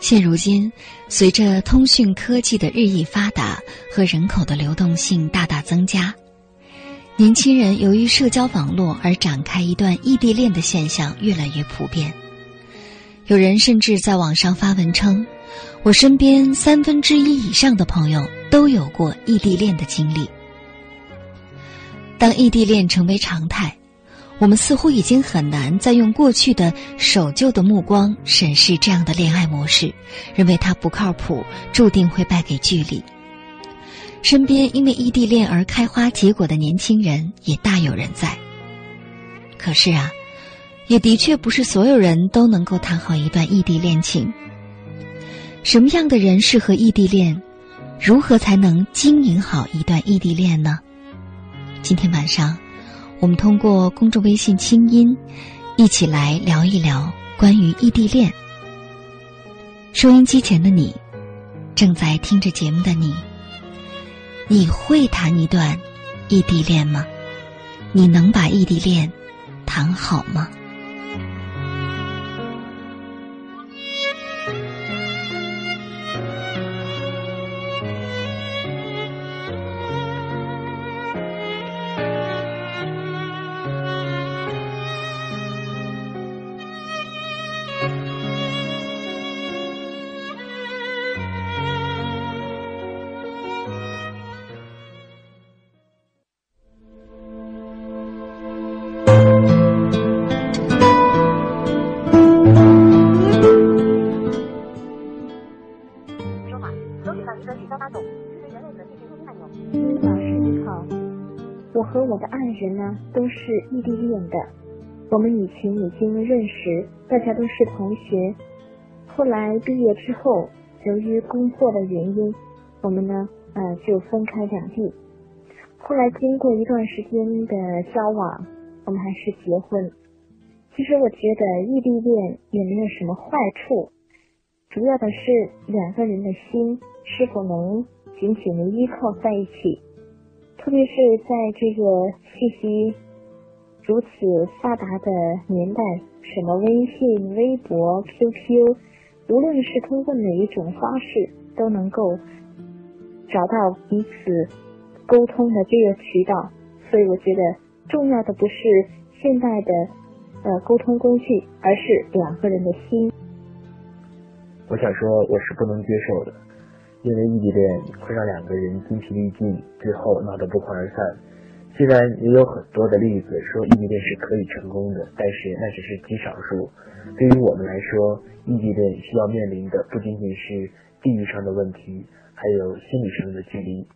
现如今，随着通讯科技的日益发达和人口的流动性大大增加，年轻人由于社交网络而展开一段异地恋的现象越来越普遍。有人甚至在网上发文称：“我身边三分之一以上的朋友都有过异地恋的经历。”当异地恋成为常态。我们似乎已经很难再用过去的守旧的目光审视这样的恋爱模式，认为它不靠谱，注定会败给距离。身边因为异地恋而开花结果的年轻人也大有人在。可是啊，也的确不是所有人都能够谈好一段异地恋情。什么样的人适合异地恋？如何才能经营好一段异地恋呢？今天晚上。我们通过公众微信“清音”，一起来聊一聊关于异地恋。收音机前的你，正在听着节目的你，你会谈一段异地恋吗？你能把异地恋谈好吗？是异地恋的，我们以前已经认识，大家都是同学。后来毕业之后，由于工作的原因，我们呢呃就分开两地。后来经过一段时间的交往，我们还是结婚。其实我觉得异地恋也没有什么坏处，主要的是两个人的心是否能紧紧的依靠在一起。特别是在这个信息如此发达的年代，什么微信、微博、QQ，无论是通过哪一种方式，都能够找到彼此沟通的这个渠道。所以，我觉得重要的不是现代的呃沟通工具，而是两个人的心。我想说，我是不能接受的。因为异地恋会让两个人精疲力尽，最后闹得不欢而散。虽然也有很多的例子说异地恋是可以成功的，但是那只是极少数。对于我们来说，异地恋需要面临的不仅仅是地域上的问题，还有心理上的距离。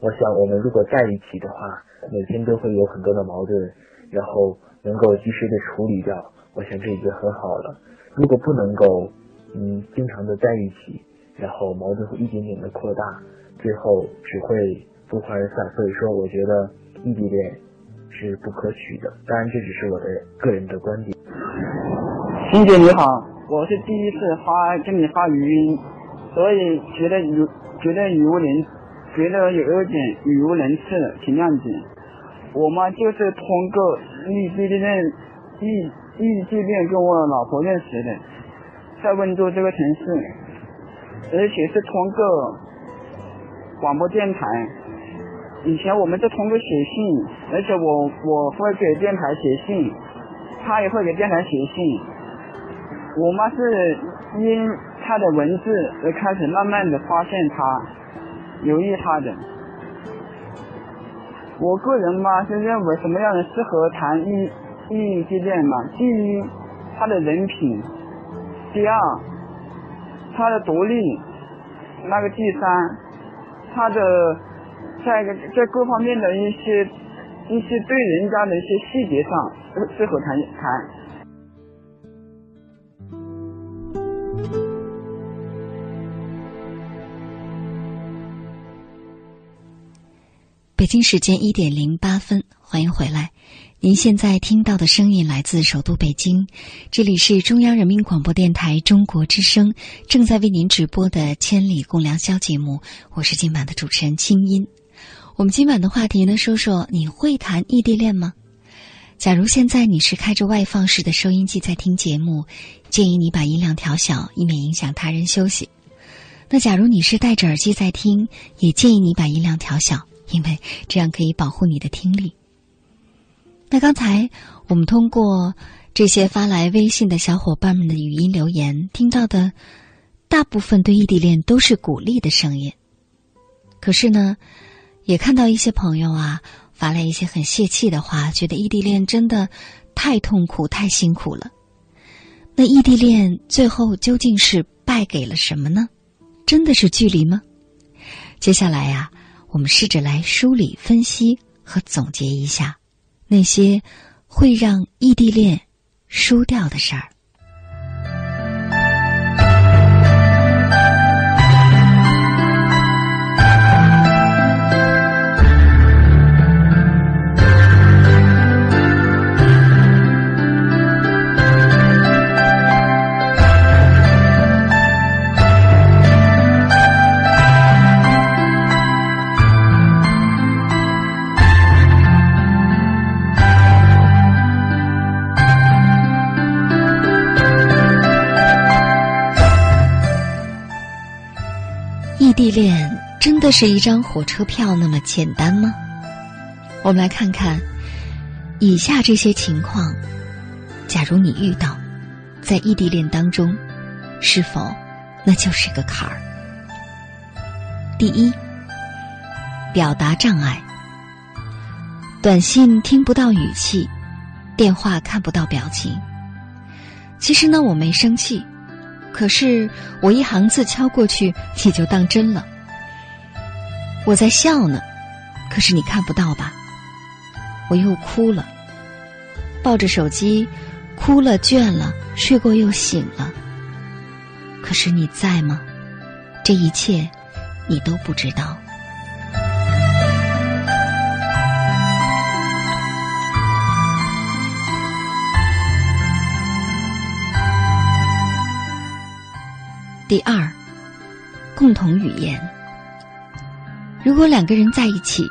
我想，我们如果在一起的话，每天都会有很多的矛盾，然后能够及时的处理掉，我想这已经很好了。如果不能够，嗯，经常的在一起。然后矛盾会一点点的扩大，最后只会不欢而散。所以说，我觉得异地恋是不可取的。当然，这只是我的个人的观点。欣姐你好，我是第一次发跟你发语音，所以觉得语觉得语无伦觉得有一点语无伦次，请谅解。我嘛就是通过异地恋异异地恋跟我老婆认识的，在温州这个城市。而且是通过广播电台，以前我们是通过写信，而且我我会给电台写信，他也会给电台写信。我妈是因他的文字而开始慢慢的发现他，留意他的。我个人嘛是认为什么样的适合谈异异地恋嘛？第一，他的人品；第二。他的独立，那个第三，他的在在各方面的一些一些对人家的一些细节上适合谈谈。北京时间一点零八分，欢迎回来。您现在听到的声音来自首都北京，这里是中央人民广播电台中国之声正在为您直播的《千里共良宵》节目。我是今晚的主持人清音。我们今晚的话题呢，说说你会谈异地恋吗？假如现在你是开着外放式的收音机在听节目，建议你把音量调小，以免影响他人休息。那假如你是戴着耳机在听，也建议你把音量调小，因为这样可以保护你的听力。那刚才我们通过这些发来微信的小伙伴们的语音留言，听到的大部分对异地恋都是鼓励的声音。可是呢？也看到一些朋友啊发来一些很泄气的话，觉得异地恋真的太痛苦、太辛苦了。那异地恋最后究竟是败给了什么呢？真的是距离吗？接下来呀，我们试着来梳理、分析和总结一下那些会让异地恋输掉的事儿。异地恋真的是一张火车票那么简单吗？我们来看看以下这些情况：假如你遇到，在异地恋当中，是否那就是个坎儿？第一，表达障碍，短信听不到语气，电话看不到表情。其实呢，我没生气。可是我一行字敲过去，你就当真了。我在笑呢，可是你看不到吧？我又哭了，抱着手机，哭了倦了，睡过又醒了。可是你在吗？这一切，你都不知道。第二，共同语言。如果两个人在一起，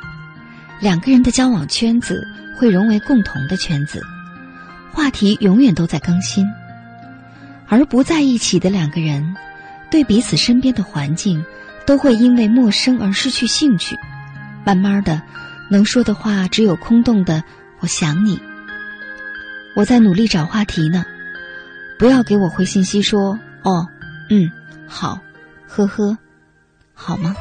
两个人的交往圈子会融为共同的圈子，话题永远都在更新；而不在一起的两个人，对彼此身边的环境都会因为陌生而失去兴趣。慢慢的，能说的话只有空洞的“我想你”。我在努力找话题呢，不要给我回信息说“哦，嗯”。好，呵呵，好吗？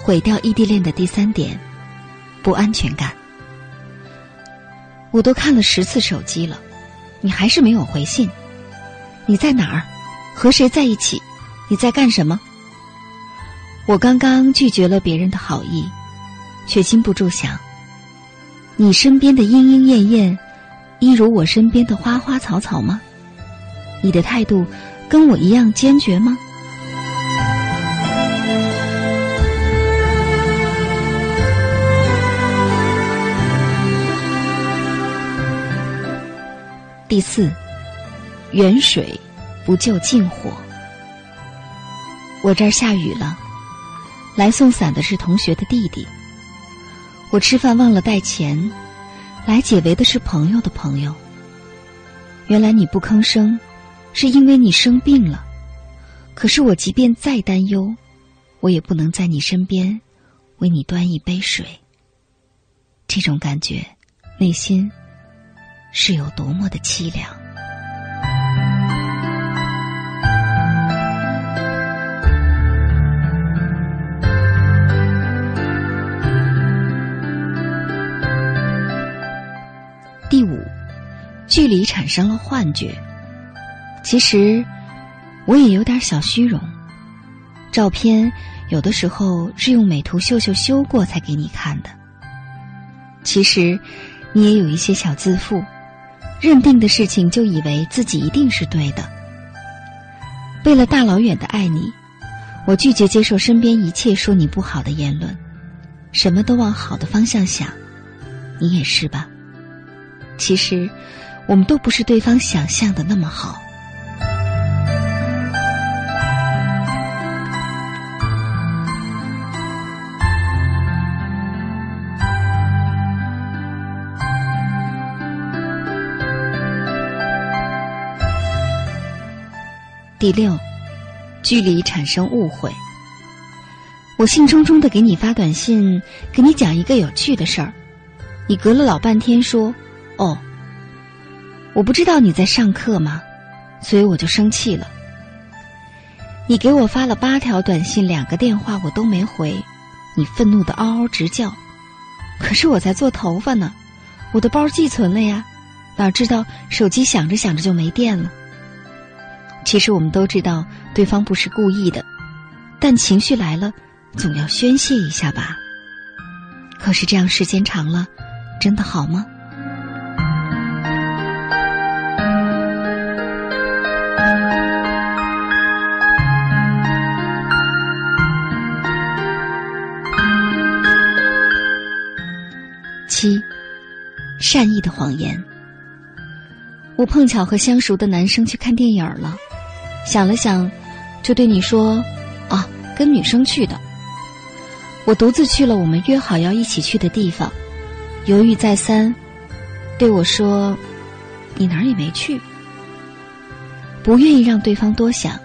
毁掉异地恋的第三点，不安全感。我都看了十次手机了，你还是没有回信。你在哪儿？和谁在一起？你在干什么？我刚刚拒绝了别人的好意。却禁不住想：你身边的莺莺燕燕，一如我身边的花花草草吗？你的态度跟我一样坚决吗？第四，远水不救近火。我这儿下雨了，来送伞的是同学的弟弟。我吃饭忘了带钱，来解围的是朋友的朋友。原来你不吭声，是因为你生病了。可是我即便再担忧，我也不能在你身边为你端一杯水。这种感觉，内心是有多么的凄凉。距离产生了幻觉。其实我也有点小虚荣，照片有的时候是用美图秀秀修过才给你看的。其实你也有一些小自负，认定的事情就以为自己一定是对的。为了大老远的爱你，我拒绝接受身边一切说你不好的言论，什么都往好的方向想。你也是吧？其实我们都不是对方想象的那么好。第六，距离产生误会。我兴冲冲的给你发短信，给你讲一个有趣的事儿，你隔了老半天说：“哦，我不知道你在上课吗？”所以我就生气了。你给我发了八条短信，两个电话我都没回，你愤怒的嗷嗷直叫。可是我在做头发呢，我的包寄存了呀，哪知道手机响着响着就没电了。其实我们都知道对方不是故意的，但情绪来了，总要宣泄一下吧。可是这样时间长了，真的好吗？善意的谎言。我碰巧和相熟的男生去看电影了。想了想，就对你说：“啊，跟女生去的。”我独自去了我们约好要一起去的地方，犹豫再三，对我说：“你哪儿也没去。”不愿意让对方多想，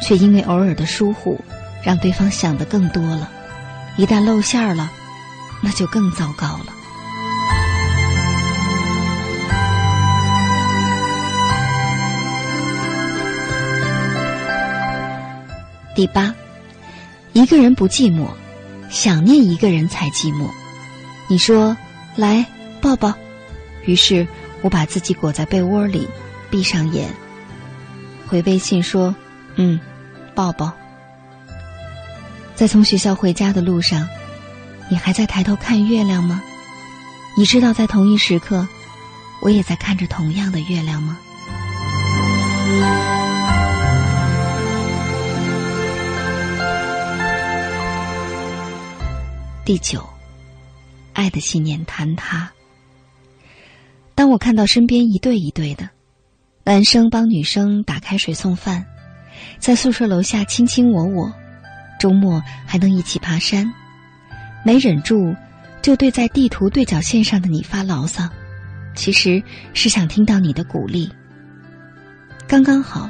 却因为偶尔的疏忽，让对方想的更多了。一旦露馅儿了，那就更糟糕了。第八，一个人不寂寞，想念一个人才寂寞。你说来抱抱，于是我把自己裹在被窝里，闭上眼，回微信说：“嗯，抱抱。”在从学校回家的路上，你还在抬头看月亮吗？你知道在同一时刻，我也在看着同样的月亮吗？第九，爱的信念坍塌。当我看到身边一对一对的男生帮女生打开水送饭，在宿舍楼下卿卿我我，周末还能一起爬山，没忍住就对在地图对角线上的你发牢骚，其实是想听到你的鼓励。刚刚好，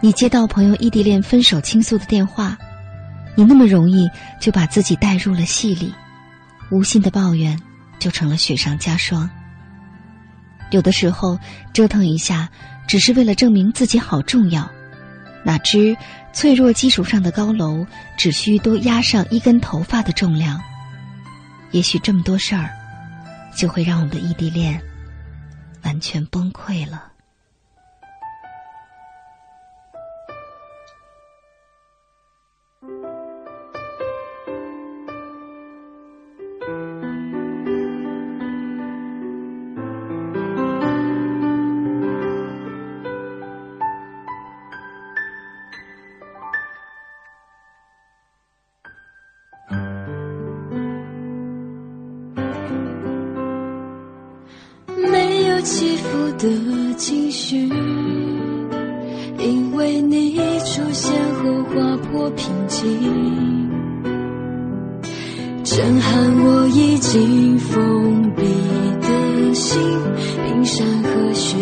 你接到朋友异地恋分手倾诉的电话。你那么容易就把自己带入了戏里，无心的抱怨就成了雪上加霜。有的时候折腾一下，只是为了证明自己好重要，哪知脆弱基础上的高楼，只需多压上一根头发的重量，也许这么多事儿，就会让我们的异地恋完全崩溃了。的情绪，因为你出现后划破平静，震撼我已经封闭的心，冰山和雪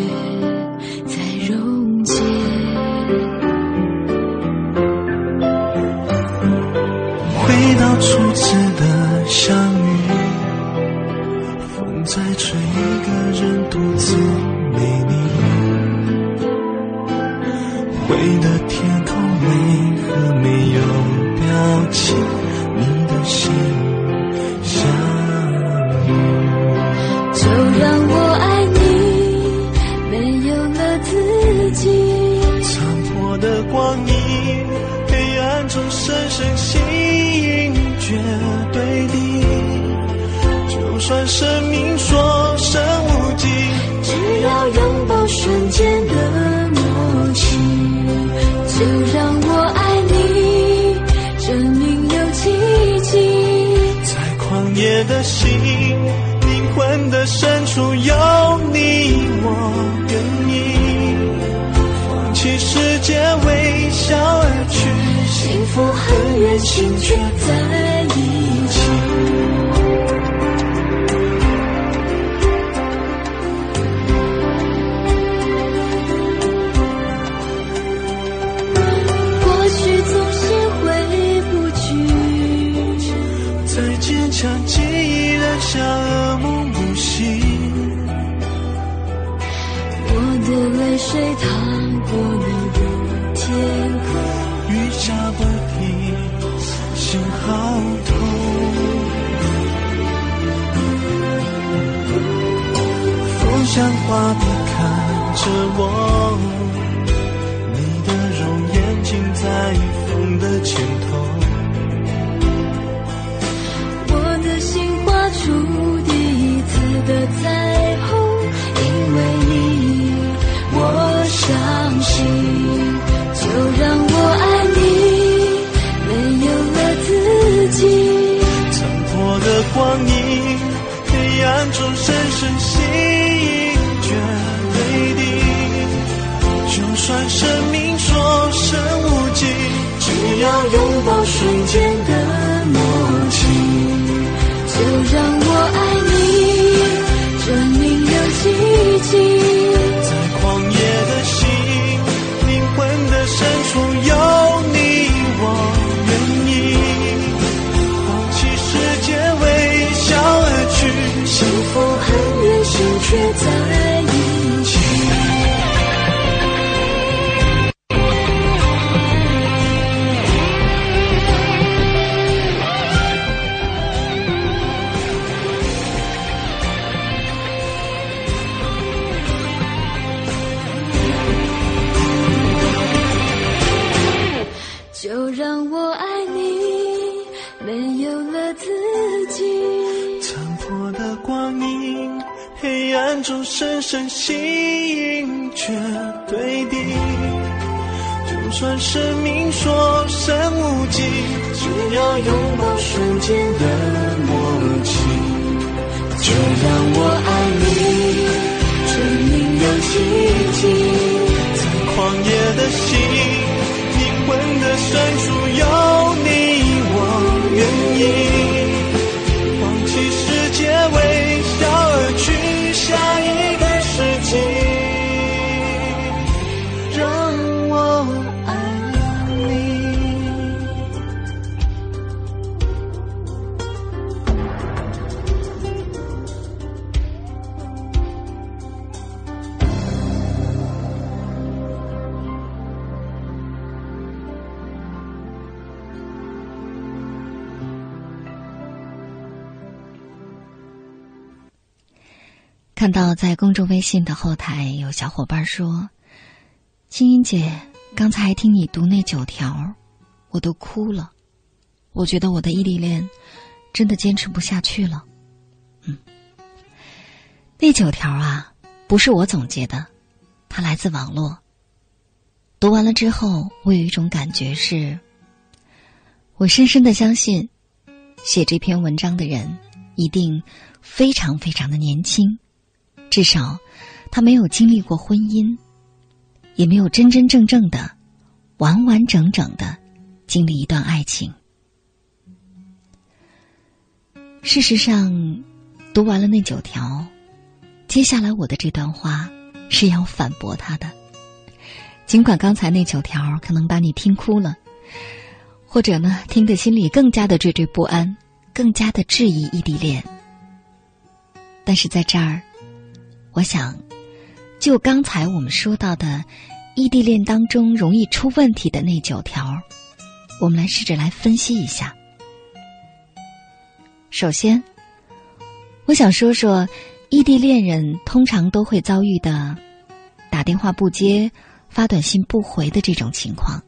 中深深吸引着对敌。就算生命所剩无几，只要拥抱瞬间的默契。就让我爱你，证明有奇迹。在狂野的心，灵魂的深处有你，我愿意。放弃世界，为看到在公众微信的后台有小伙伴说：“青音姐，刚才听你读那九条，我都哭了。我觉得我的异地恋真的坚持不下去了。”嗯，那九条啊，不是我总结的，它来自网络。读完了之后，我有一种感觉是，我深深的相信，写这篇文章的人一定非常非常的年轻。至少，他没有经历过婚姻，也没有真真正正的、完完整整的经历一段爱情。事实上，读完了那九条，接下来我的这段话是要反驳他的。尽管刚才那九条可能把你听哭了，或者呢，听得心里更加的惴惴不安，更加的质疑异地恋，但是在这儿。我想，就刚才我们说到的异地恋当中容易出问题的那九条，我们来试着来分析一下。首先，我想说说异地恋人通常都会遭遇的打电话不接、发短信不回的这种情况。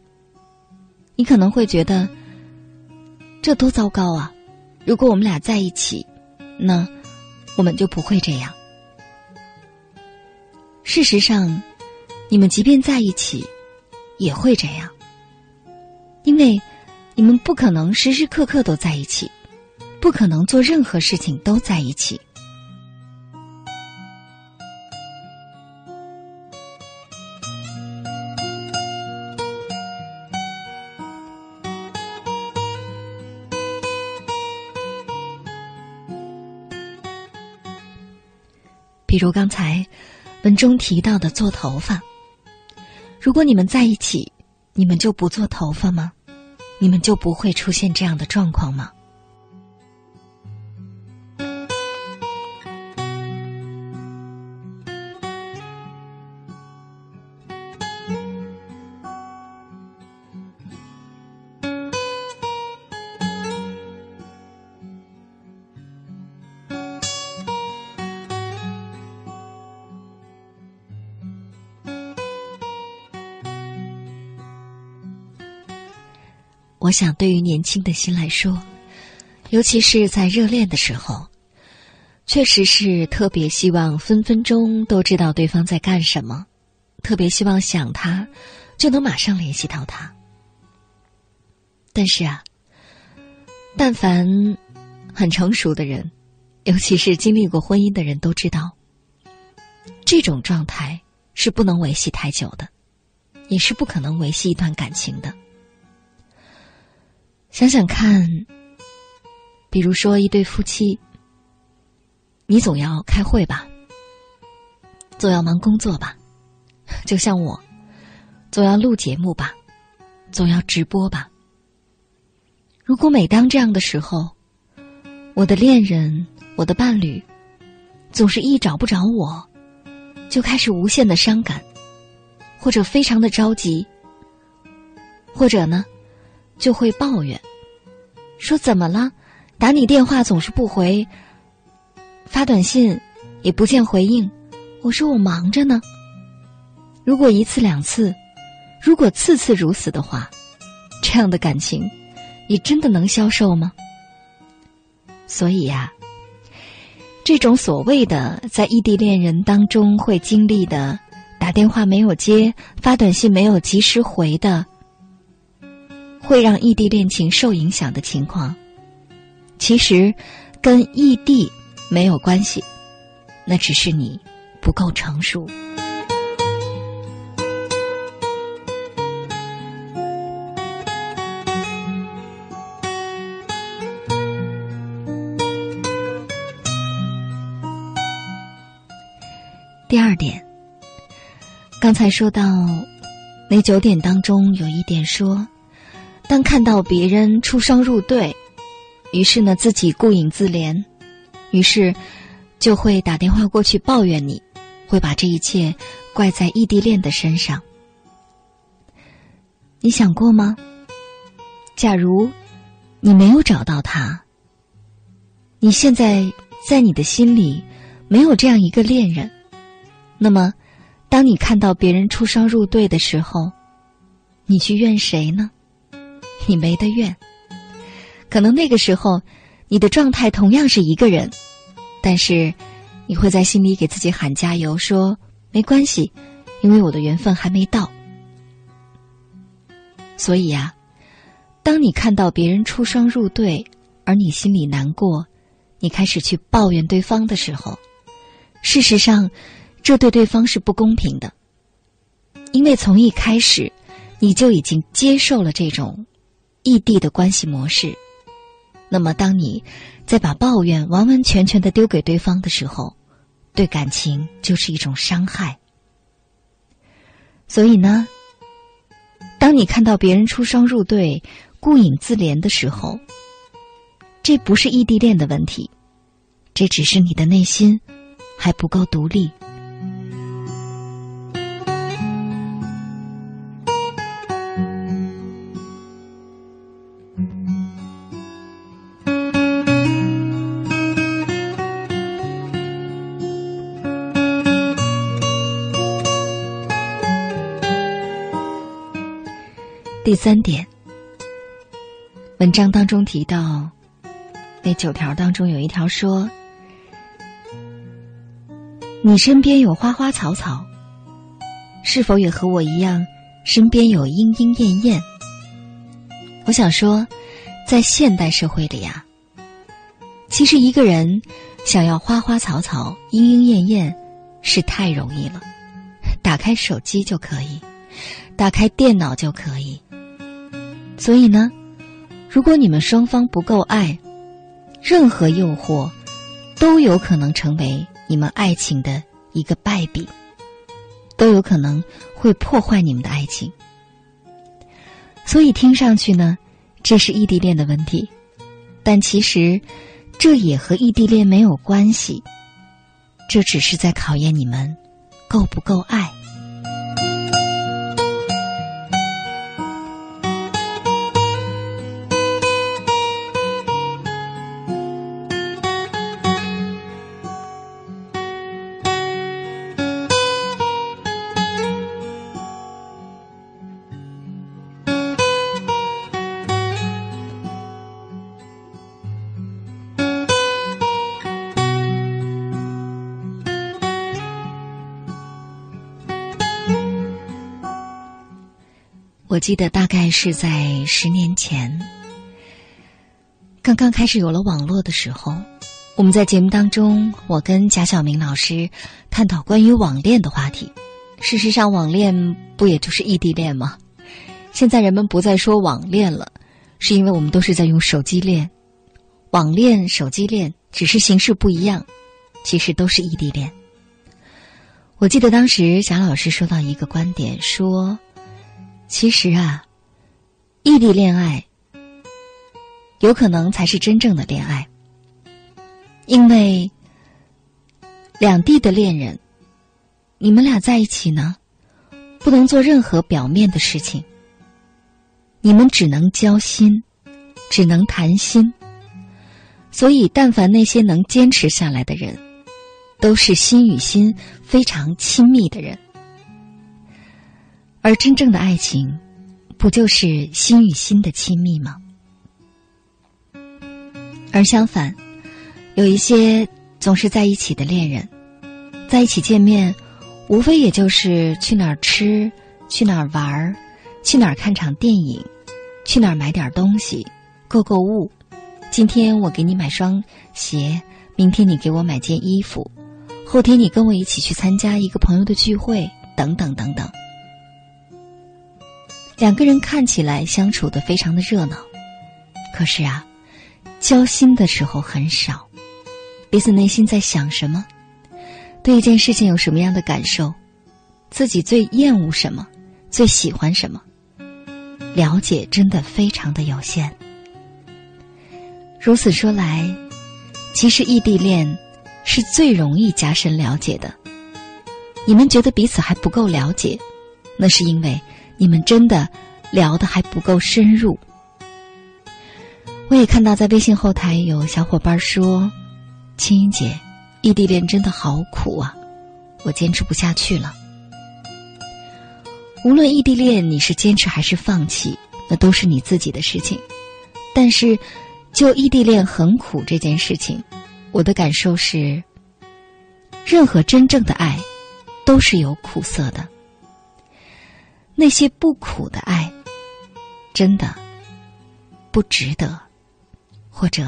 你可能会觉得这多糟糕啊！如果我们俩在一起，那我们就不会这样。事实上，你们即便在一起，也会这样，因为你们不可能时时刻刻都在一起，不可能做任何事情都在一起。比如刚才文中提到的做头发，如果你们在一起，你们就不做头发吗？你们就不会出现这样的状况吗？我想，对于年轻的心来说，尤其是在热恋的时候，确实是特别希望分分钟都知道对方在干什么，特别希望想他就能马上联系到他。但是啊，但凡很成熟的人，尤其是经历过婚姻的人都知道，这种状态是不能维系太久的，也是不可能维系一段感情的。想想看，比如说一对夫妻，你总要开会吧，总要忙工作吧，就像我，总要录节目吧，总要直播吧。如果每当这样的时候，我的恋人、我的伴侣，总是一找不着我，就开始无限的伤感，或者非常的着急，或者呢？就会抱怨，说怎么了？打你电话总是不回，发短信也不见回应。我说我忙着呢。如果一次两次，如果次次如此的话，这样的感情，你真的能消受吗？所以呀，这种所谓的在异地恋人当中会经历的，打电话没有接，发短信没有及时回的。会让异地恋情受影响的情况，其实跟异地没有关系，那只是你不够成熟。第二点，刚才说到那九点当中有一点说。当看到别人出双入对，于是呢自己顾影自怜，于是就会打电话过去抱怨你，会把这一切怪在异地恋的身上。你想过吗？假如你没有找到他，你现在在你的心里没有这样一个恋人，那么当你看到别人出双入对的时候，你去怨谁呢？你没得怨，可能那个时候，你的状态同样是一个人，但是你会在心里给自己喊加油，说没关系，因为我的缘分还没到。所以呀，当你看到别人出双入对，而你心里难过，你开始去抱怨对方的时候，事实上，这对对方是不公平的，因为从一开始，你就已经接受了这种。异地的关系模式，那么当你在把抱怨完完全全的丢给对方的时候，对感情就是一种伤害。所以呢，当你看到别人出双入对、顾影自怜的时候，这不是异地恋的问题，这只是你的内心还不够独立。第三点，文章当中提到，那九条当中有一条说：“你身边有花花草草，是否也和我一样，身边有莺莺燕燕？”我想说，在现代社会里呀，其实一个人想要花花草草、莺莺燕燕，是太容易了。打开手机就可以，打开电脑就可以。所以呢，如果你们双方不够爱，任何诱惑都有可能成为你们爱情的一个败笔，都有可能会破坏你们的爱情。所以听上去呢，这是异地恋的问题，但其实这也和异地恋没有关系，这只是在考验你们够不够爱。我记得大概是在十年前，刚刚开始有了网络的时候，我们在节目当中，我跟贾晓明老师探讨关于网恋的话题。事实上，网恋不也就是异地恋吗？现在人们不再说网恋了，是因为我们都是在用手机恋。网恋、手机恋只是形式不一样，其实都是异地恋。我记得当时贾老师说到一个观点，说。其实啊，异地恋爱有可能才是真正的恋爱，因为两地的恋人，你们俩在一起呢，不能做任何表面的事情，你们只能交心，只能谈心。所以，但凡那些能坚持下来的人，都是心与心非常亲密的人。而真正的爱情，不就是心与心的亲密吗？而相反，有一些总是在一起的恋人，在一起见面，无非也就是去哪儿吃，去哪儿玩儿，去哪儿看场电影，去哪儿买点东西，购购物。今天我给你买双鞋，明天你给我买件衣服，后天你跟我一起去参加一个朋友的聚会，等等等等。两个人看起来相处的非常的热闹，可是啊，交心的时候很少，彼此内心在想什么，对一件事情有什么样的感受，自己最厌恶什么，最喜欢什么，了解真的非常的有限。如此说来，其实异地恋是最容易加深了解的。你们觉得彼此还不够了解，那是因为。你们真的聊的还不够深入。我也看到在微信后台有小伙伴说：“青音姐，异地恋真的好苦啊，我坚持不下去了。”无论异地恋你是坚持还是放弃，那都是你自己的事情。但是，就异地恋很苦这件事情，我的感受是：任何真正的爱，都是有苦涩的。那些不苦的爱，真的不值得，或者，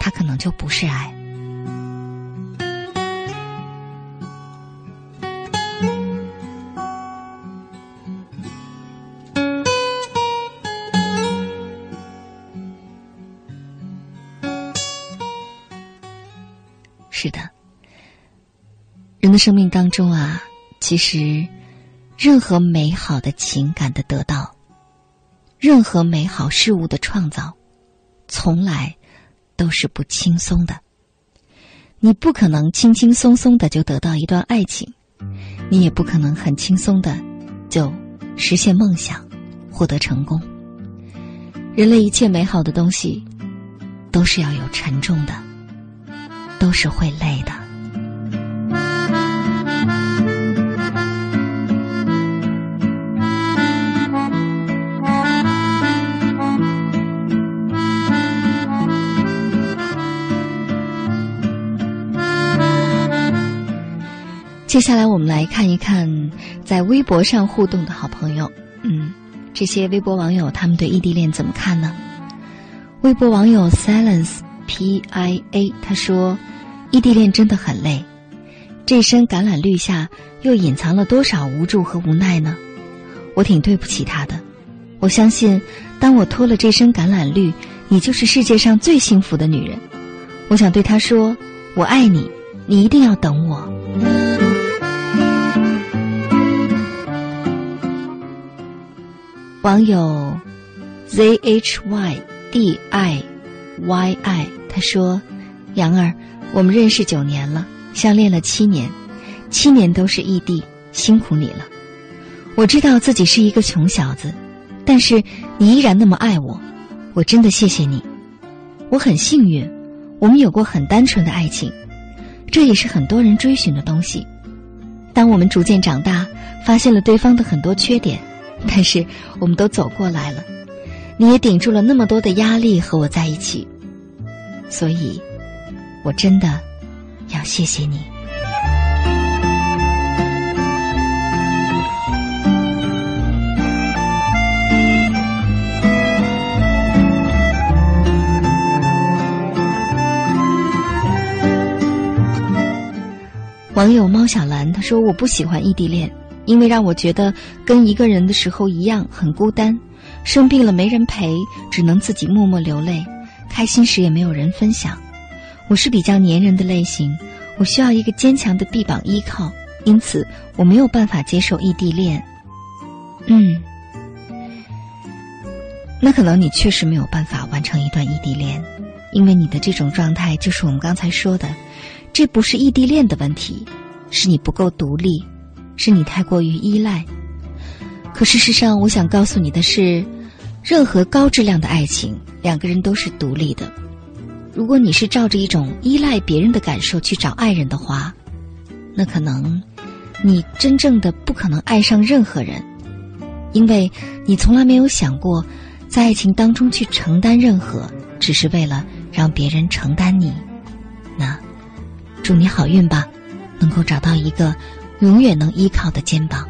他可能就不是爱。是的，人的生命当中啊，其实。任何美好的情感的得到，任何美好事物的创造，从来都是不轻松的。你不可能轻轻松松的就得到一段爱情，你也不可能很轻松的就实现梦想、获得成功。人类一切美好的东西，都是要有沉重的，都是会累的。接下来我们来看一看在微博上互动的好朋友，嗯，这些微博网友他们对异地恋怎么看呢？微博网友 silence P I A，他说：“异地恋真的很累，这身橄榄绿下又隐藏了多少无助和无奈呢？我挺对不起他的。我相信，当我脱了这身橄榄绿，你就是世界上最幸福的女人。我想对他说：我爱你，你一定要等我。”网友 Z H Y D I Y I 他说：“杨儿，我们认识九年了，相恋了七年，七年都是异地，辛苦你了。我知道自己是一个穷小子，但是你依然那么爱我，我真的谢谢你。我很幸运，我们有过很单纯的爱情，这也是很多人追寻的东西。当我们逐渐长大，发现了对方的很多缺点。”但是我们都走过来了，你也顶住了那么多的压力和我在一起，所以，我真的要谢谢你。网友猫小兰他说：“我不喜欢异地恋。”因为让我觉得跟一个人的时候一样很孤单，生病了没人陪，只能自己默默流泪；开心时也没有人分享。我是比较粘人的类型，我需要一个坚强的臂膀依靠，因此我没有办法接受异地恋。嗯，那可能你确实没有办法完成一段异地恋，因为你的这种状态就是我们刚才说的，这不是异地恋的问题，是你不够独立。是你太过于依赖，可事实上，我想告诉你的是，任何高质量的爱情，两个人都是独立的。如果你是照着一种依赖别人的感受去找爱人的话，那可能你真正的不可能爱上任何人，因为你从来没有想过在爱情当中去承担任何，只是为了让别人承担你。那，祝你好运吧，能够找到一个。永远能依靠的肩膀。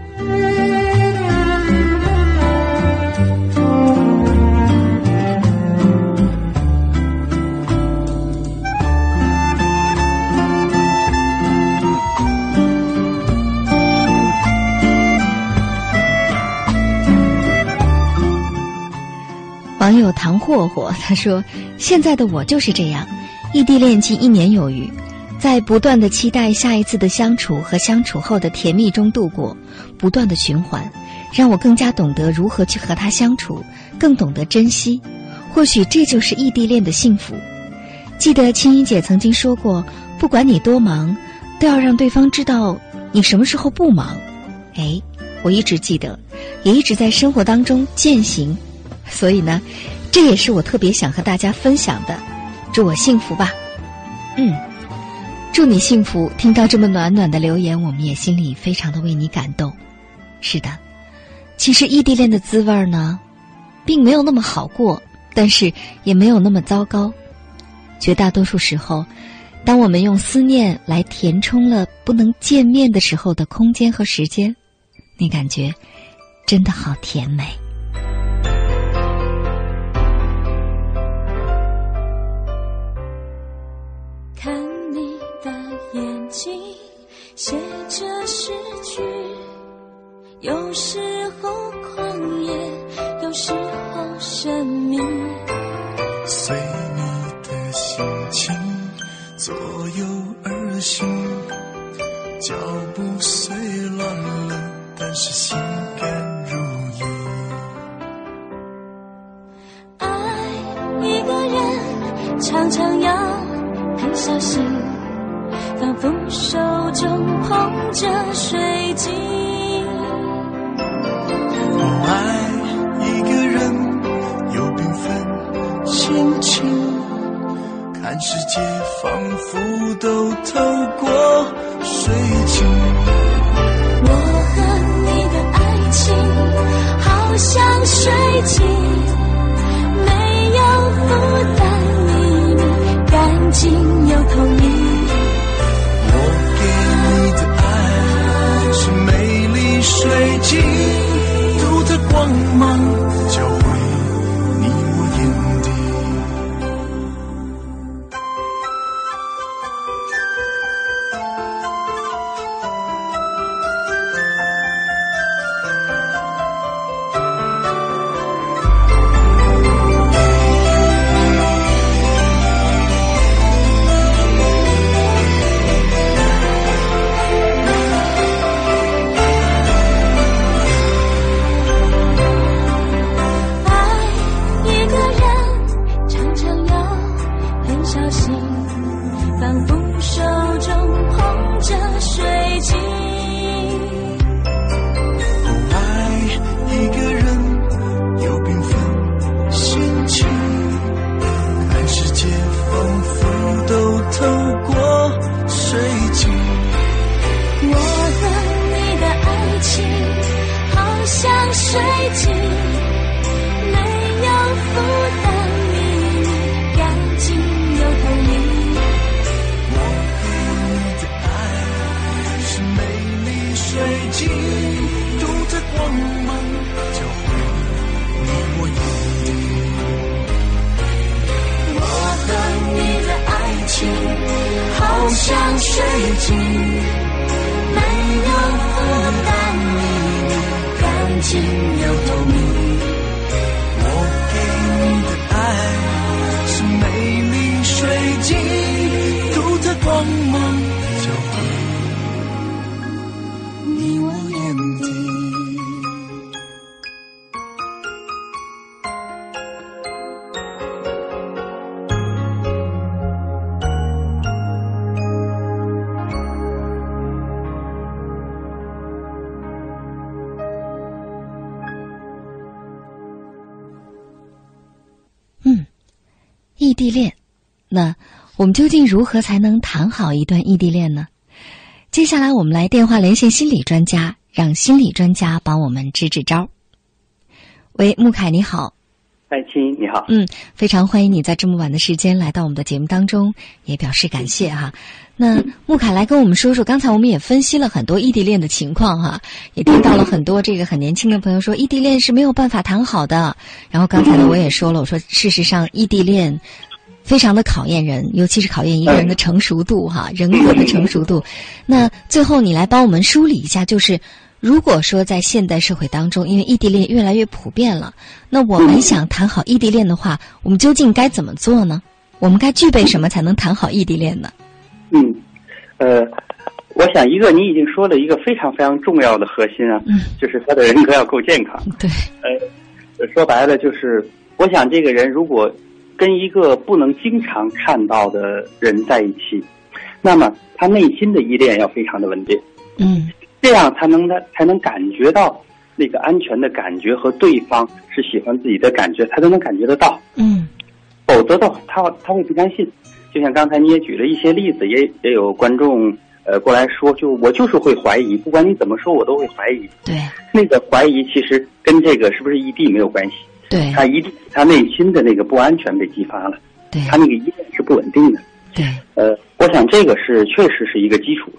网友唐霍霍他说：“现在的我就是这样，异地恋近一年有余。”在不断的期待下一次的相处和相处后的甜蜜中度过，不断的循环，让我更加懂得如何去和他相处，更懂得珍惜。或许这就是异地恋的幸福。记得青音姐曾经说过，不管你多忙，都要让对方知道你什么时候不忙。哎，我一直记得，也一直在生活当中践行。所以呢，这也是我特别想和大家分享的。祝我幸福吧。嗯。祝你幸福！听到这么暖暖的留言，我们也心里非常的为你感动。是的，其实异地恋的滋味呢，并没有那么好过，但是也没有那么糟糕。绝大多数时候，当我们用思念来填充了不能见面的时候的空间和时间，那感觉真的好甜美。写着诗句，有时候狂野，有时候神秘。随你的心情左右而行，脚步虽乱了，但是心甘如饴。爱一个人，常常要很小心。仿佛手中捧着水晶。我爱一个人，有缤纷心情，看世界仿佛都透过水晶。我和你的爱情，好像水晶，没有负担，秘密干净又透明。水晶，独特光芒，像水晶，没有负担，你干净又透明。那我们究竟如何才能谈好一段异地恋呢？接下来我们来电话连线心理专家，让心理专家帮我们支支招。喂，穆凯，你好。爱卿你好，嗯，非常欢迎你在这么晚的时间来到我们的节目当中，也表示感谢哈。那穆凯来跟我们说说，刚才我们也分析了很多异地恋的情况哈，也听到了很多这个很年轻的朋友说异地恋是没有办法谈好的。然后刚才呢，我也说了，我说事实上异地恋非常的考验人，尤其是考验一个人的成熟度哈，人格的成熟度。那最后你来帮我们梳理一下，就是。如果说在现代社会当中，因为异地恋越来越普遍了，那我们想谈好异地恋的话，我们究竟该怎么做呢？我们该具备什么才能谈好异地恋呢？嗯，呃，我想一个你已经说了一个非常非常重要的核心啊，嗯就是他的人格要够健康。对，呃，说白了就是，我想这个人如果跟一个不能经常看到的人在一起，那么他内心的依恋要非常的稳定。嗯这样才能他才能感觉到那个安全的感觉和对方是喜欢自己的感觉，他都能感觉得到。嗯否则的话，他他会不相信。就像刚才你也举了一些例子，也也有观众呃过来说，就我就是会怀疑，不管你怎么说，我都会怀疑。对那个怀疑其实跟这个是不是异地没有关系，对他一定他内心的那个不安全被激发了，对他那个依恋是不稳定的。对呃，我想这个是确实是一个基础，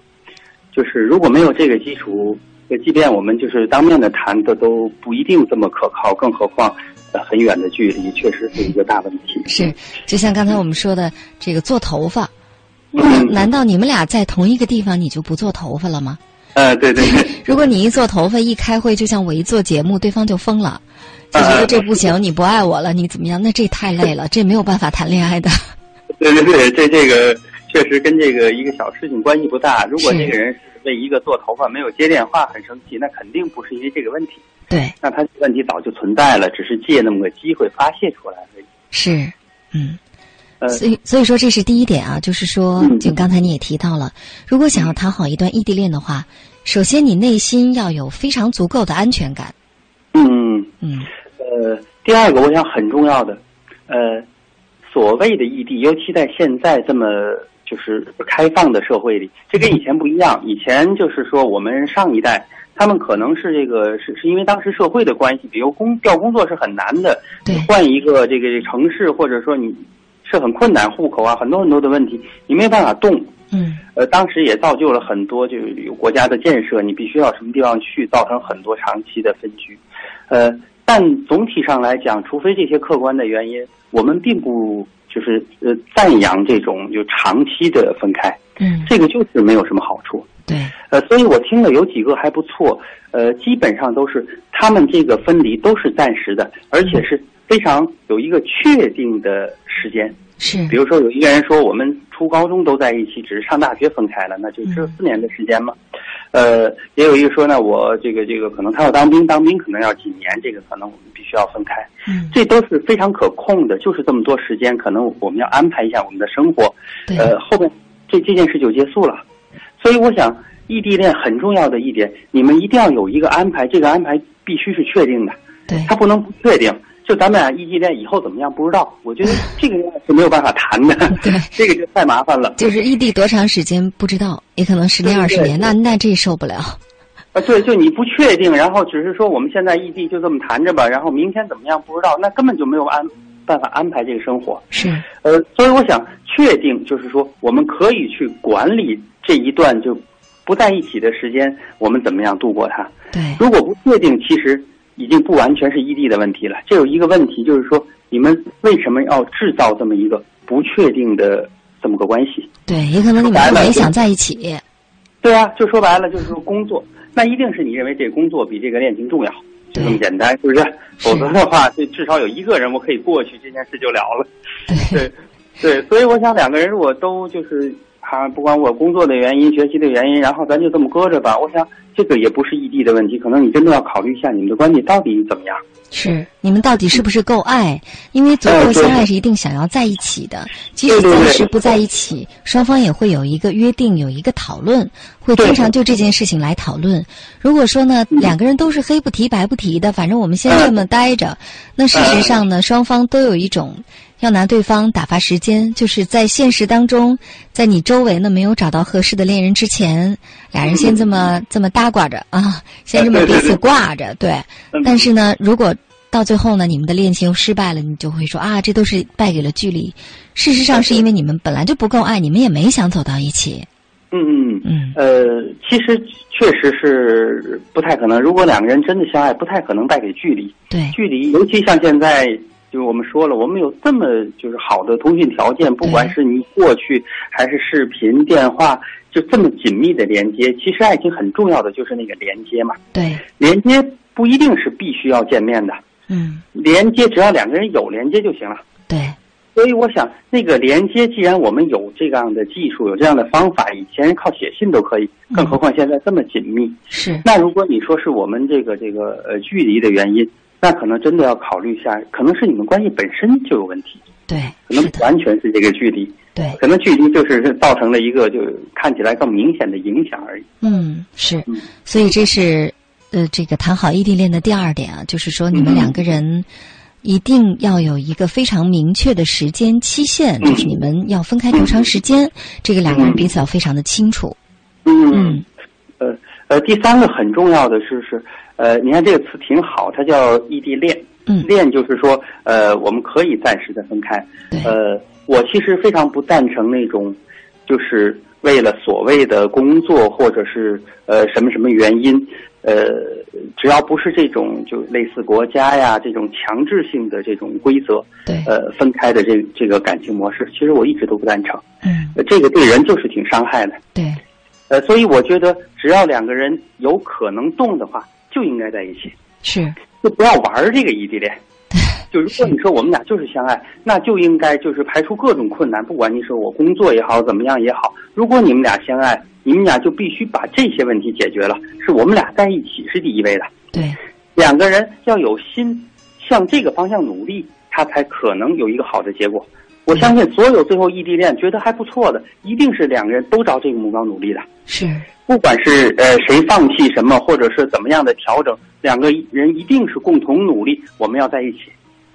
就是如果没有这个基础，呃，即便我们就是当面的谈的都不一定这么可靠，更何况呃很远的距离，确实是一个大问题。是，就像刚才我们说的这个做头发，嗯，难道你们俩在同一个地方你就不做头发了吗？呃，对对对，如果你一做头发一开会，就像我一做节目，对方就疯了，就觉得这不行，你不爱我了，你怎么样？那这太累了，这没有办法谈恋爱的。对对对，这这个确实跟这个一个小事情关系不大。如果是这个人是为一个做头发没有接电话很生气，那肯定不是因为这个问题，对，那他问题早就存在了，只是借那么个机会发泄出来而已。是，嗯。呃，所以，所以说这是第一点啊，就是说，嗯就刚才你也提到了，如果想要谈好一段异地恋的话，首先你内心要有非常足够的安全感。嗯。嗯呃，第二个我想很重要的，呃，所谓的异地，尤其在现在这么就是开放的社会里，这跟以前不一样。以前就是说我们上一代，他们可能是这个是是因为当时社会的关系，比如工调工作是很难的，对你换一个这个城市，或者说你是很困难，户口啊很多很多的问题，你没有办法动。嗯呃，当时也造就了很多就有国家的建设，你必须要什么地方去，造成很多长期的分居。呃，但总体上来讲，除非这些客观的原因，我们并不就是呃赞扬这种就长期的分开，嗯，这个就是没有什么好处。对，呃，所以我听了有几个还不错，呃，基本上都是他们这个分离都是暂时的，而且是非常有一个确定的时间。是比，如说有一个人说我们初高中都在一起，只是上大学分开了，那就只有四年的时间嘛。呃，也有一个说呢，我这个这个可能他要当兵，当兵可能要几年，这个可能我们必须要分开，嗯，这都是非常可控的，就是这么多时间，可能我们要安排一下我们的生活，对，呃，后面这这件事就结束了。所以我想，异地恋很重要的一点，你们一定要有一个安排，这个安排必须是确定的，对，他不能不确定。就咱们俩异地恋以后怎么样不知道，我觉得 这个是没有办法谈的，对这个就太麻烦了。就是异地多长时间不知道，也可能十年二十年，那那这受不了。啊，对，就你不确定，然后只是说我们现在异地就这么谈着吧，然后明天怎么样不知道，那根本就没有安办法安排这个生活。是，呃，所以我想确定，就是说我们可以去管理这一段就不在一起的时间，我们怎么样度过它。对，如果不确定，其实已经不完全是异地的问题了。这有一个问题，就是说你们为什么要制造这么一个不确定的这么个关系。对，也可能你们都没想在一起。对啊，就说白了就是说工作，那一定是你认为这个工作比这个恋情重要，就这么简单，是不是？否则的话，这至少有一个人我可以过去，这件事就了了。对，对，所以我想两个人如果都就是。啊不管我工作的原因、学习的原因，然后咱就这么搁着吧。我想这个也不是异地的问题，可能你真的要考虑一下你们的关系到底怎么样。是你们到底是不是够爱？因为足够相爱是一定想要在一起的。即使暂时不在一起，双方也会有一个约定，有一个讨论，会经常就这件事情来讨论。如果说呢，两个人都是黑不提白不提的，反正我们先这么待着，那事实上呢，双方都有一种。要拿对方打发时间，就是在现实当中，在你周围呢没有找到合适的恋人之前，俩人先这么这么搭挂着啊，先这么彼此挂着，对。但是呢，如果到最后呢，你们的恋情又失败了，你就会说啊，这都是败给了距离。事实上，是因为你们本来就不够爱，你们也没想走到一起。嗯嗯嗯。呃，其实确实是不太可能。如果两个人真的相爱，不太可能败给距离。对。距离，尤其像现在。就是我们说了，我们有这么就是好的通讯条件，不管是你过去还是视频、电话，就这么紧密的连接。其实爱情很重要的就是那个连接嘛。对，连接不一定是必须要见面的。嗯，连接只要两个人有连接就行了。对，所以我想那个连接，既然我们有这样的技术，有这样的方法，以前靠写信都可以，更何况现在这么紧密。是。那如果你说是我们这个这个呃距离的原因。那可能真的要考虑一下，可能是你们关系本身就有问题。对，可能完全是这个距离。对，可能距离就是造成了一个就看起来更明显的影响而已。嗯，是。所以这是呃，这个谈好异地恋的第二点啊，就是说你们两个人一定要有一个非常明确的时间期限，就是你们要分开多长时间，这个两个人彼此要非常的清楚。嗯，呃呃，第三个很重要的是是。呃，你看这个词挺好，它叫异地恋。嗯，恋就是说，呃，我们可以暂时的分开。呃，我其实非常不赞成那种，就是为了所谓的工作或者是呃什么什么原因，呃，只要不是这种就类似国家呀这种强制性的这种规则，对，呃，分开的这这个感情模式，其实我一直都不赞成。嗯，这个对人就是挺伤害的。对，呃，所以我觉得只要两个人有可能动的话。就应该在一起，是就不要玩这个异地恋。就如果你说我们俩就是相爱，那就应该就是排除各种困难，不管你说我工作也好，怎么样也好。如果你们俩相爱，你们俩就必须把这些问题解决了，是我们俩在一起是第一位的。对，两个人要有心向这个方向努力，他才可能有一个好的结果。我相信所有最后异地恋觉得还不错的，一定是两个人都朝这个目标努力的。是。不管是呃谁放弃什么，或者是怎么样的调整，两个人一定是共同努力。我们要在一起。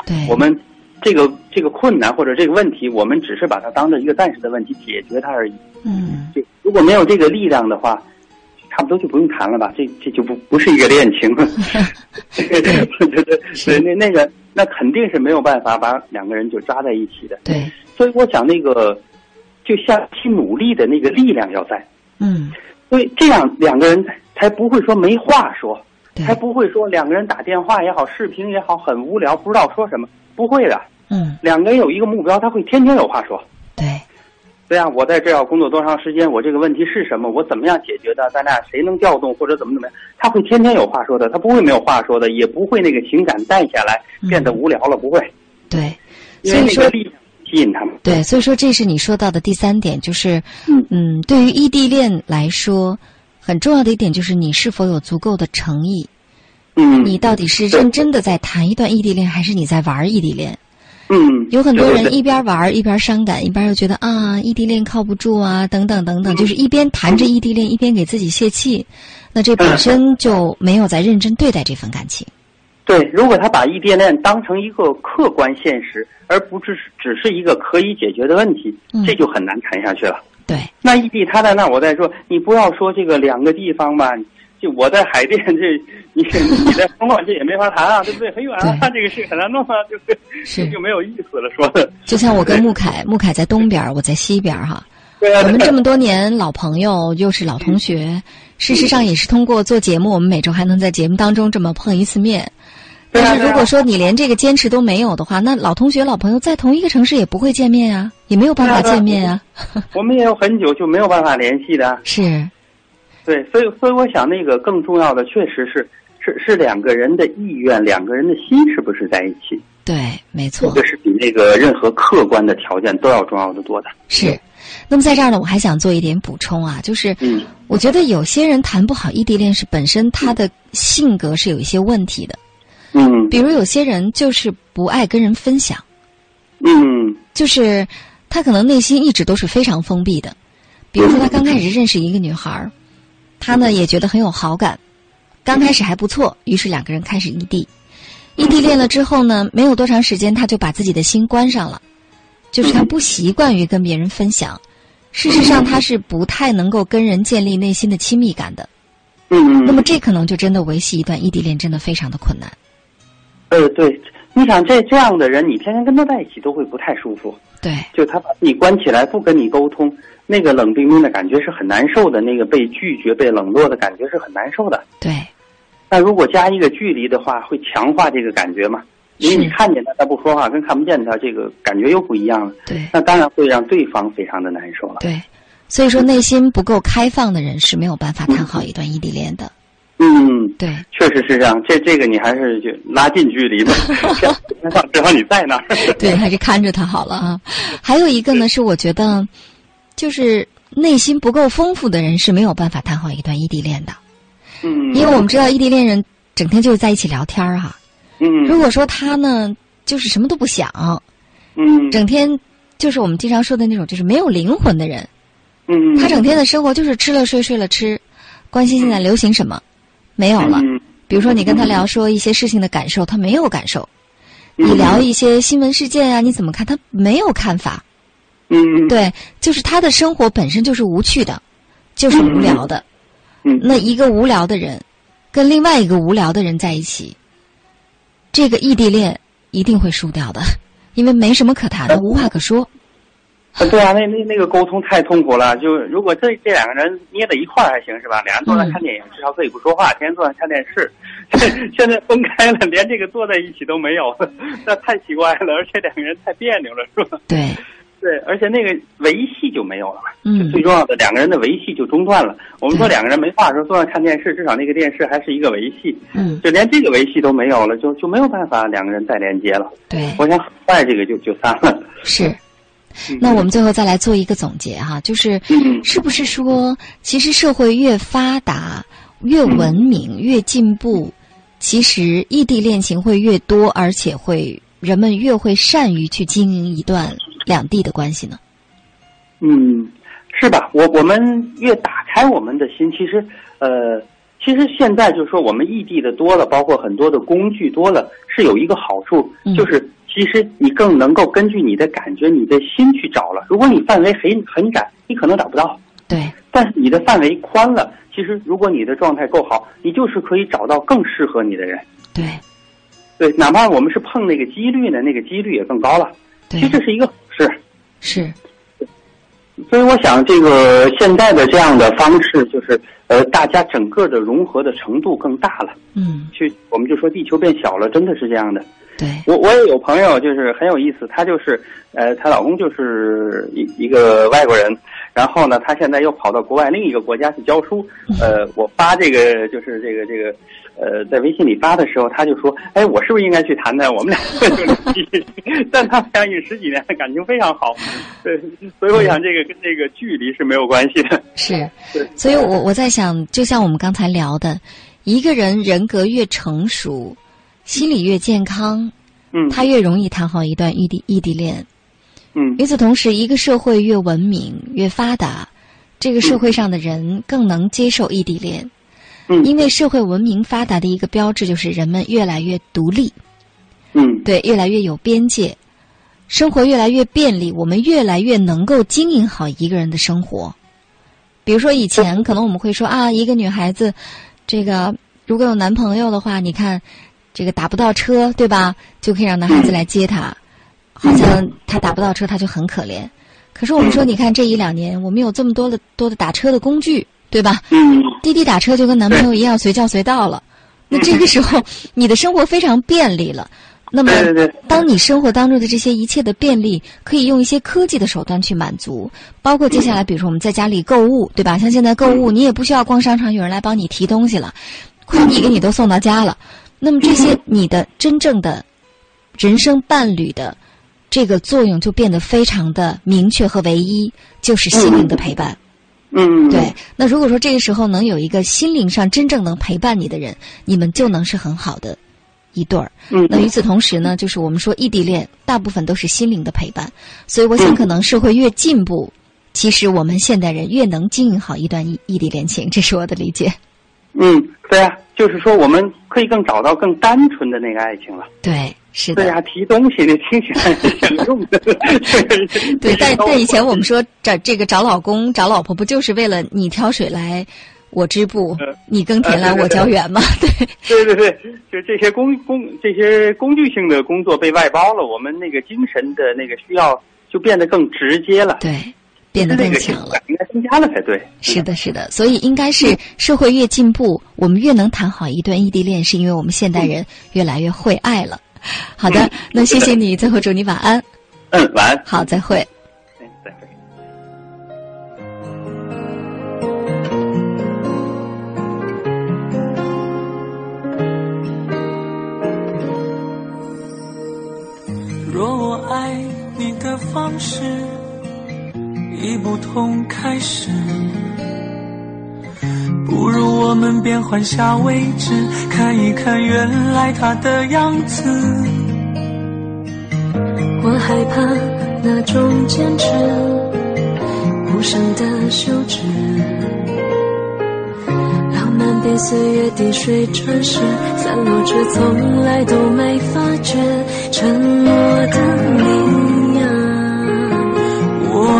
对。我们这个这个困难或者这个问题，我们只是把它当做一个暂时的问题解决它而已。嗯。就如果没有这个力量的话，差不多就不用谈了吧？这这就不不是一个恋情 了。对对对，那那个那肯定是没有办法把两个人就扎在一起的。对。所以我想那个，就下去努力的那个力量要在。嗯。所以这样两个人才不会说没话说，才不会说两个人打电话也好，视频也好，很无聊，不知道说什么。不会的，嗯，两个人有一个目标，他会天天有话说。对，对呀，我在这要工作多长时间？我这个问题是什么？我怎么样解决的？咱俩谁能调动或者怎么怎么样？他会天天有话说的，他不会没有话说的，也不会那个情感淡下来变得无聊了，不会。对，所以说吸引他们。对，所以说这是你说到的第三点，就是嗯嗯，对于异地恋来说，很重要的一点就是你是否有足够的诚意。嗯，你到底是认真的在谈一段异地恋，还是你在玩异地恋？嗯，有很多人一边玩一边伤感，一边又觉得啊，异地恋靠不住啊，等等等等，就是一边谈着异地恋，一边给自己泄气，那这本身就没有在认真对待这份感情。对，如果他把异地恋当成一个客观现实，而不只是只是一个可以解决的问题，这就很难谈下去了。对，那异地他在那，我在说，你不要说这个两个地方吧。就我在海淀，这你你在东莞，这也没法谈啊，对不对？很远啊，这个事很难弄啊，对不对？是就没有意思了，说的。就像我跟穆凯，穆凯在东边，我在西边，哈。对啊。我们这么多年老朋友，又是老同学，事实上也是通过做节目，我们每周还能在节目当中这么碰一次面。但是如果说你连这个坚持都没有的话，那老同学、老朋友在同一个城市也不会见面啊，也没有办法见面啊。我们也有很久就没有办法联系的。是，对，所以所以我想那个更重要的确实是是是两个人的意愿，两个人的心是不是在一起？对，没错这错，个是比那个任何客观的条件都要重要的多的。是。那么在这儿呢，我还想做一点补充啊，就是嗯我觉得有些人谈不好异地恋是本身他的性格是有一些问题的，嗯比如有些人就是不爱跟人分享，嗯就是他可能内心一直都是非常封闭的。比如说，他刚开始认识一个女孩儿，他呢也觉得很有好感，刚开始还不错，于是两个人开始异地。异地恋了之后呢，没有多长时间，他就把自己的心关上了，就是他不习惯于跟别人分享。事实上，他是不太能够跟人建立内心的亲密感的。嗯，那么，这可能就真的维系一段异地恋真的非常的困难。呃对，你想这这样的人，你天天跟他在一起都会不太舒服。对，就他把自己关起来，不跟你沟通，那个冷冰冰的感觉是很难受的，那个被拒绝、被冷落的感觉是很难受的。对，那如果加一个距离的话，会强化这个感觉嘛？因为你看见他，他不说话，跟看不见他，这个感觉又不一样了。对，那当然会让对方非常的难受了。对。所以说，内心不够开放的人是没有办法谈好一段异地恋的。嗯，对，确实是这样。这这个你还是就拉近距离吧，这样至少你在那儿。对，还是看着他好了啊。还有一个呢，是我觉得，就是内心不够丰富的人是没有办法谈好一段异地恋的，嗯，因为我们知道异地恋人整天就是在一起聊天儿、哈。嗯如果说他呢，就是什么都不想，嗯整天就是我们经常说的那种，就是没有灵魂的人，嗯，他整天的生活就是吃了睡，睡了吃，关心现在流行什么，没有了。嗯比如说你跟他聊说一些事情的感受，他没有感受；嗯你聊一些新闻事件啊，你怎么看？他没有看法。嗯对，就是他的生活本身就是无趣的，就是无聊的。嗯那一个无聊的人，跟另外一个无聊的人在一起，这个异地恋一定会输掉的，因为没什么可谈的，无话可说。啊，对啊，那那那个沟通太痛苦了。就如果这这两个人捏在一块儿还行是吧？俩人坐那嗯看电影，至少可以不说话，天天坐那看电视。现在分开了，连这个坐在一起都没有，那太奇怪了，而且两个人太别扭了，是吧？对，对，而且那个维系就没有了嘛。嗯最重要的，两个人的维系就中断了。我们说两个人没话说，坐那看电视，至少那个电视还是一个维系。嗯，就连这个维系都没有了，就就没有办法两个人再连接了。对，我想很快这个就就散了。是。那我们最后再来做一个总结哈，就是嗯是不是说，其实社会越发达、越文明、越进步，其实异地恋情会越多，而且会人们越会善于去经营一段两地的关系呢？嗯，是吧？我我们越打开我们的心，其实呃，其实现在就是说我们异地的多了，包括很多的工具多了，是有一个好处，嗯就是其实你更能够根据你的感觉、你的心去找了。如果你范围很很窄，你可能找不到；对，但是你的范围宽了，其实如果你的状态够好，你就是可以找到更适合你的人。对，对，哪怕我们是碰那个几率呢，那个几率也更高了。对其实，这是一个好事。是，所以我想，这个现在的这样的方式，就是呃，大家整个的融合的程度更大了。嗯，去，我们就说地球变小了，真的是这样的。对，我我也有朋友，就是很有意思，她就是呃，她老公就是一一个外国人，然后呢，她现在又跑到国外另一个国家去教书。呃，我发这个就是这个这个呃，在微信里发的时候，他就说：“哎，我是不是应该去谈谈？我们俩 就联系。”但他们相遇十几年，感情非常好。对，所以我想这个跟这个距离是没有关系的。是，所以我我在想，就像我们刚才聊的，一个人人格越成熟，心理越健康，嗯，他越容易谈好一段异地异地恋。嗯与此同时，一个社会越文明越发达，这个社会上的人更能接受异地恋，嗯。因为社会文明发达的一个标志就是人们越来越独立，嗯。对，越来越有边界，生活越来越便利，我们越来越能够经营好一个人的生活。比如说以前可能我们会说啊，一个女孩子，这个如果有男朋友的话，你看这个打不到车，对吧？就可以让男孩子来接她，好像她打不到车，她就很可怜。可是我们说，你看这一两年，我们有这么多的多的打车的工具，对吧？嗯。滴滴打车就跟男朋友一样随叫随到了，那这个时候你的生活非常便利了。那么，当你生活当中的这些一切的便利，可以用一些科技的手段去满足，包括接下来，比如说我们在家里购物，对吧？像现在购物，你也不需要逛商场，有人来帮你提东西了，快递给你都送到家了。那么这些你的真正的人生伴侣的这个作用就变得非常的明确和唯一，就是心灵的陪伴。嗯，对，那如果说这个时候能有一个心灵上真正能陪伴你的人，你们就能是很好的一对儿。嗯，那与此同时呢，就是我们说异地恋大部分都是心灵的陪伴，所以我想可能社会越进步，其实我们现代人越能经营好一段异异地恋情，这是我的理解。嗯，对呀、就是说我们可以更找到更单纯的那个爱情了。对，是的。对呀、提东西那听起来是想用的。对，但但以前我们说找这个找老公找老婆，不就是为了你挑水来，我织布，你耕田来，我浇园吗？对，对对对，就这些工工这些工具性的工作被外包了，我们那个精神的那个需要就变得更直接了，对，变得更强了。应该增加了才对。是的，是的，所以应该是社会越进步，我们越能谈好一段异地恋，是因为我们现代人越来越会爱了。好的，那谢谢你，最后祝你晚安。嗯，晚安。好，再会。嗯，再会。若我爱你的方式已不同开始，不如我们变换下位置，看一看原来他的样子。我害怕那种坚持，无声的休止。浪漫被岁月滴水穿石，散落却从来都没发觉沉默的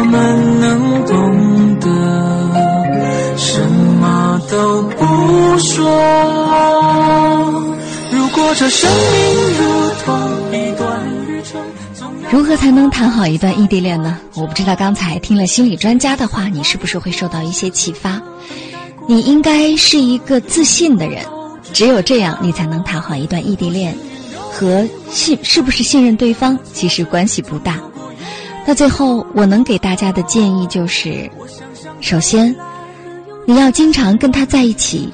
们能懂得，什么都不说。如果这生命如同一段旅程，如何才能谈好一段异地恋呢？我不知道刚才听了心理专家的话，你是不是会受到一些启发？你应该是一个自信的人，只有这样，你才能谈好一段异地恋。和信是不是信任对方其实关系不大。那最后，我能给大家的建议就是：首先，你要经常跟他在一起，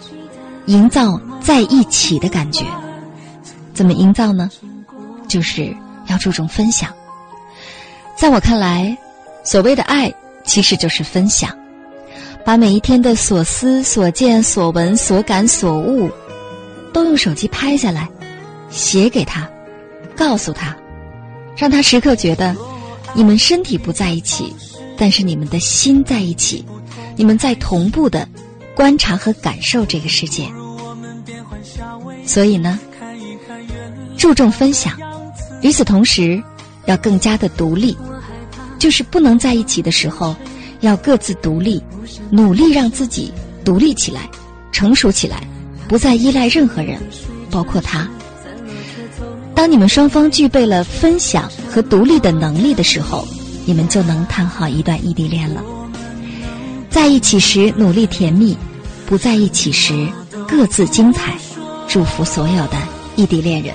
营造在一起的感觉。怎么营造呢？就是要注重分享。在我看来，所谓的爱其实就是分享，把每一天的所思所见所闻所感所悟，都用手机拍下来，写给他，告诉他，让他时刻觉得你们身体不在一起，但是你们的心在一起，你们在同步的观察和感受这个世界。所以呢，注重分享，与此同时，要更加的独立，就是不能在一起的时候，要各自独立，努力让自己独立起来，成熟起来，不再依赖任何人，包括他。当你们双方具备了分享和独立的能力的时候，你们就能谈好一段异地恋了。在一起时努力甜蜜，不在一起时各自精彩。祝福所有的异地恋人。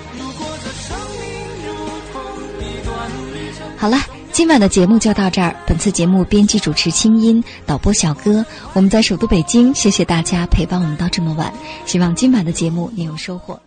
好了，今晚的节目就到这儿。本次节目编辑主持清音，导播小哥，我们在首都北京，谢谢大家陪伴我们到这么晚。希望今晚的节目你有收获。